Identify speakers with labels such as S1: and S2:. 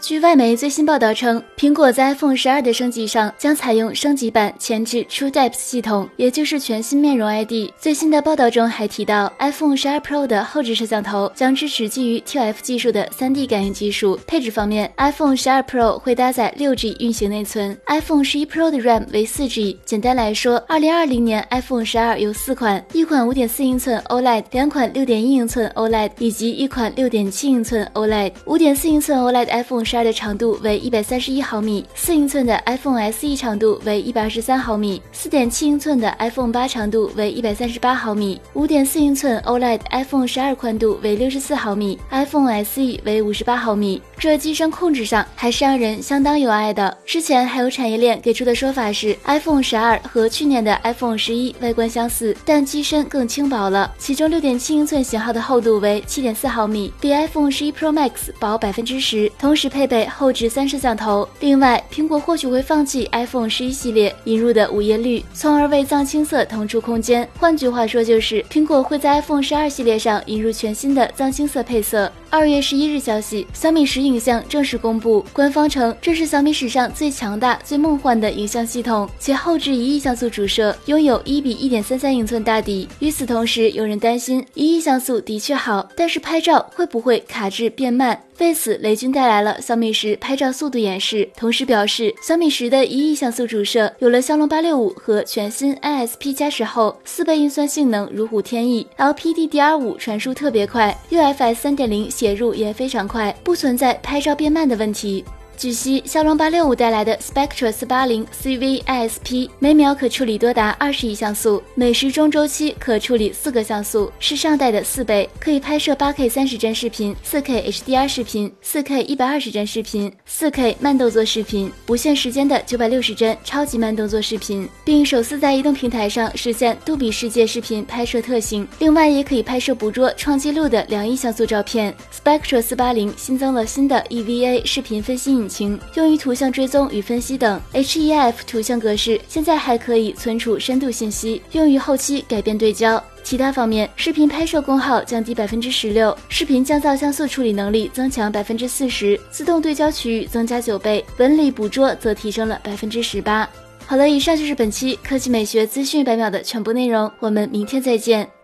S1: 据外媒最新报道称，苹果在 iPhone 十二的升级上将采用升级版前置 TrueDepth 系统，也就是全新面容 ID。最新的报道中还提到，iPhone 十二 Pro 的后置摄像头将支持基于 TF 技术的 3D 感应技术。配置方面，iPhone 十二 Pro 会搭载 6G 运行内存，iPhone 十一 Pro 的 RAM 为 4G。简单来说，2020年 iPhone 十二有四款，一款5.4英寸 OLED，两款6.1英寸 OLED，以及一款6.7英寸 OLED。5.4英寸 OLED iPhone 十二的长度为一百三十一毫米，四英寸的 iPhone SE 长度为一百二十三毫米，四点七英寸的 iPhone 八长度为一百三十八毫米，五点四英寸 OLED iPhone 十二宽度为六十四毫米，iPhone SE 为五十八毫米。这机身控制上还是让人相当有爱的。之前还有产业链给出的说法是，iPhone 十二和去年的 iPhone 十一外观相似，但机身更轻薄了。其中六点七英寸型号的厚度为七点四毫米，比 iPhone 十一 Pro Max 薄百分之十，同时配备后置三摄像头。另外，苹果或许会放弃 iPhone 十一系列引入的午夜绿，从而为藏青色腾出空间。换句话说，就是苹果会在 iPhone 十二系列上引入全新的藏青色配色。二月十一日消息，小米十影像正式公布，官方称这是小米史上最强大、最梦幻的影像系统，且后置一亿像素主摄，拥有一比一点三三英寸大底。与此同时，有人担心一亿像素的确好，但是拍照会不会卡滞变慢？为此，雷军带来了小米十拍照速度演示，同时表示小米十的一亿像素主摄有了骁龙八六五和全新 ISP 加持后，四倍运算性能如虎添翼，LPDDR5 传输特别快，UFS 三点零写入也非常快，不存在拍照变慢的问题。据悉，骁龙八六五带来的 Spectra 四八零 CV ISP 每秒可处理多达二十亿像素，每时钟周期可处理四个像素，是上代的四倍，可以拍摄八 K 三十帧视频、四 K HDR 视频、四 K 一百二十帧视频、四 K 慢动作视频、无限时间的九百六十帧超级慢动作视频，并首次在移动平台上实现杜比世界视频拍摄特性。另外，也可以拍摄捕捉创纪录的两亿像素照片。Spectra 四八零新增了新的 EVA 视频分析引引擎用于图像追踪与分析等 HEF 图像格式现在还可以存储深度信息，用于后期改变对焦。其他方面，视频拍摄功耗降低百分之十六，视频降噪像素处理能力增强百分之四十，自动对焦区域增加九倍，纹理捕捉则提升了百分之十八。好了，以上就是本期科技美学资讯百秒的全部内容，我们明天再见。